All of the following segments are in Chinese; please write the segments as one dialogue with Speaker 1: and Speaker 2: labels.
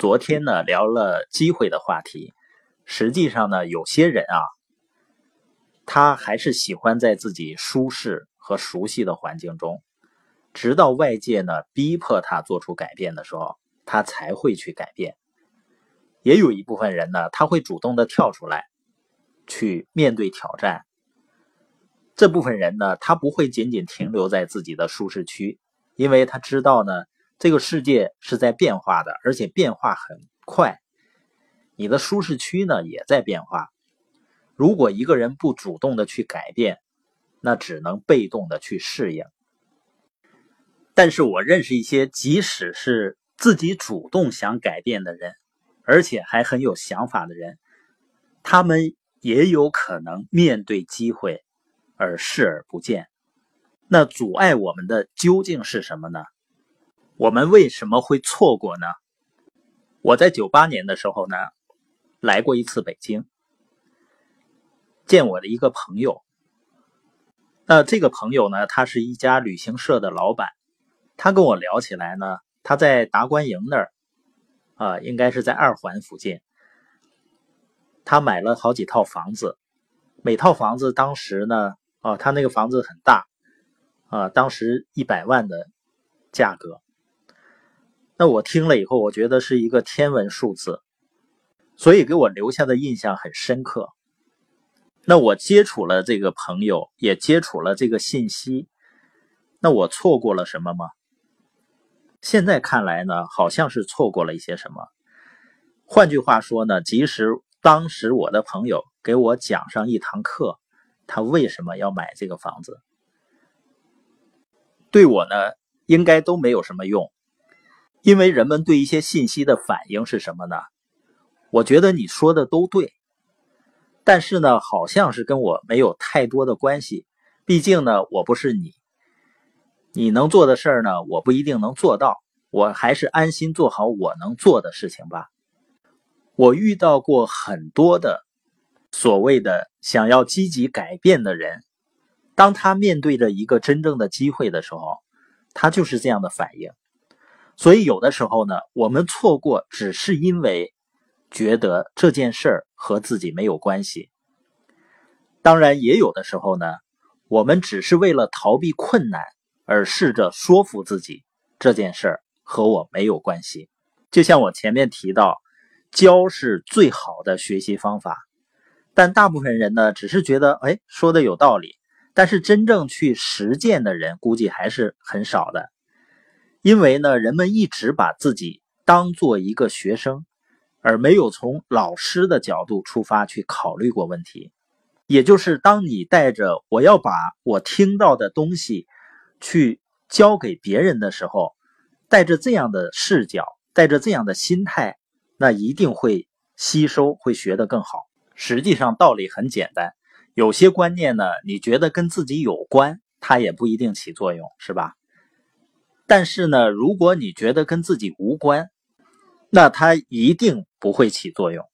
Speaker 1: 昨天呢聊了机会的话题，实际上呢，有些人啊，他还是喜欢在自己舒适和熟悉的环境中，直到外界呢逼迫他做出改变的时候，他才会去改变。也有一部分人呢，他会主动的跳出来，去面对挑战。这部分人呢，他不会仅仅停留在自己的舒适区，因为他知道呢。这个世界是在变化的，而且变化很快。你的舒适区呢也在变化。如果一个人不主动的去改变，那只能被动的去适应。但是我认识一些，即使是自己主动想改变的人，而且还很有想法的人，他们也有可能面对机会而视而不见。那阻碍我们的究竟是什么呢？我们为什么会错过呢？我在九八年的时候呢，来过一次北京，见我的一个朋友。那这个朋友呢，他是一家旅行社的老板。他跟我聊起来呢，他在达官营那儿，啊，应该是在二环附近。他买了好几套房子，每套房子当时呢，啊，他那个房子很大，啊，当时一百万的价格。那我听了以后，我觉得是一个天文数字，所以给我留下的印象很深刻。那我接触了这个朋友，也接触了这个信息，那我错过了什么吗？现在看来呢，好像是错过了一些什么。换句话说呢，即使当时我的朋友给我讲上一堂课，他为什么要买这个房子，对我呢，应该都没有什么用。因为人们对一些信息的反应是什么呢？我觉得你说的都对，但是呢，好像是跟我没有太多的关系。毕竟呢，我不是你，你能做的事儿呢，我不一定能做到。我还是安心做好我能做的事情吧。我遇到过很多的所谓的想要积极改变的人，当他面对着一个真正的机会的时候，他就是这样的反应。所以有的时候呢，我们错过只是因为觉得这件事儿和自己没有关系。当然，也有的时候呢，我们只是为了逃避困难而试着说服自己这件事儿和我没有关系。就像我前面提到，教是最好的学习方法，但大部分人呢，只是觉得哎说的有道理，但是真正去实践的人估计还是很少的。因为呢，人们一直把自己当做一个学生，而没有从老师的角度出发去考虑过问题。也就是当你带着我要把我听到的东西去教给别人的时候，带着这样的视角，带着这样的心态，那一定会吸收，会学得更好。实际上道理很简单，有些观念呢，你觉得跟自己有关，它也不一定起作用，是吧？但是呢，如果你觉得跟自己无关，那它一定不会起作用。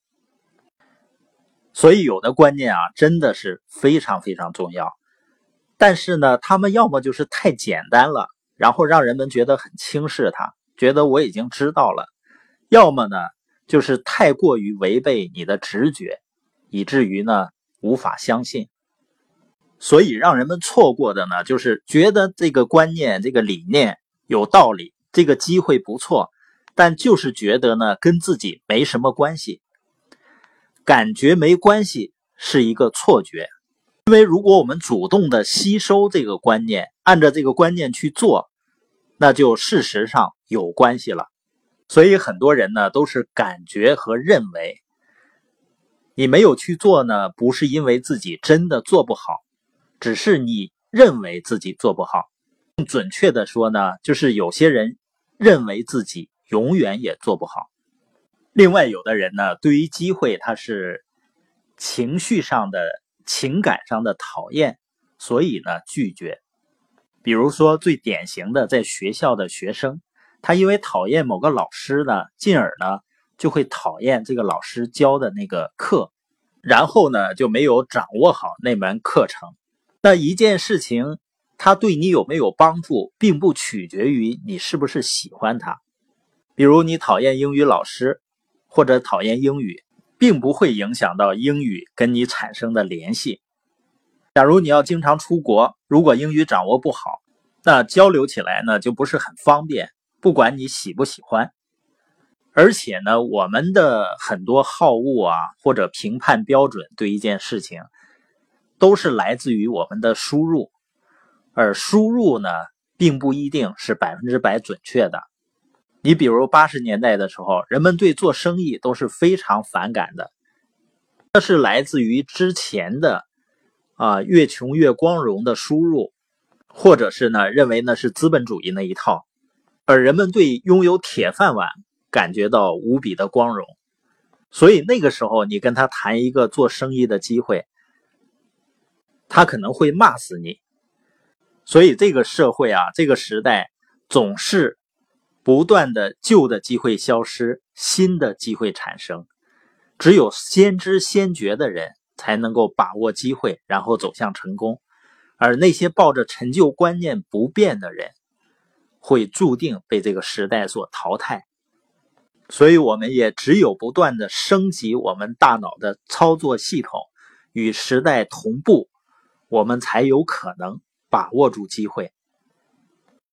Speaker 1: 所以有的观念啊，真的是非常非常重要。但是呢，他们要么就是太简单了，然后让人们觉得很轻视它，觉得我已经知道了；要么呢，就是太过于违背你的直觉，以至于呢无法相信。所以让人们错过的呢，就是觉得这个观念、这个理念。有道理，这个机会不错，但就是觉得呢，跟自己没什么关系，感觉没关系是一个错觉。因为如果我们主动的吸收这个观念，按照这个观念去做，那就事实上有关系了。所以很多人呢都是感觉和认为，你没有去做呢，不是因为自己真的做不好，只是你认为自己做不好。更准确的说呢，就是有些人认为自己永远也做不好。另外，有的人呢，对于机会他是情绪上的、情感上的讨厌，所以呢拒绝。比如说，最典型的在学校的学生，他因为讨厌某个老师呢，进而呢就会讨厌这个老师教的那个课，然后呢就没有掌握好那门课程。那一件事情。他对你有没有帮助，并不取决于你是不是喜欢他，比如你讨厌英语老师，或者讨厌英语，并不会影响到英语跟你产生的联系。假如你要经常出国，如果英语掌握不好，那交流起来呢就不是很方便。不管你喜不喜欢，而且呢，我们的很多好恶啊，或者评判标准对一件事情，都是来自于我们的输入，而输入呢，并不一定是百分之百准确的。你比如八十年代的时候，人们对做生意都是非常反感的，这是来自于之前的啊越穷越光荣的输入，或者是呢认为那是资本主义那一套。而人们对拥有铁饭碗感觉到无比的光荣，所以那个时候你跟他谈一个做生意的机会，他可能会骂死你。所以这个社会啊，这个时代总是不断的旧的机会消失，新的机会产生。只有先知先觉的人才能够把握机会，然后走向成功。而那些抱着陈旧观念不变的人。会注定被这个时代所淘汰，所以我们也只有不断的升级我们大脑的操作系统，与时代同步，我们才有可能把握住机会。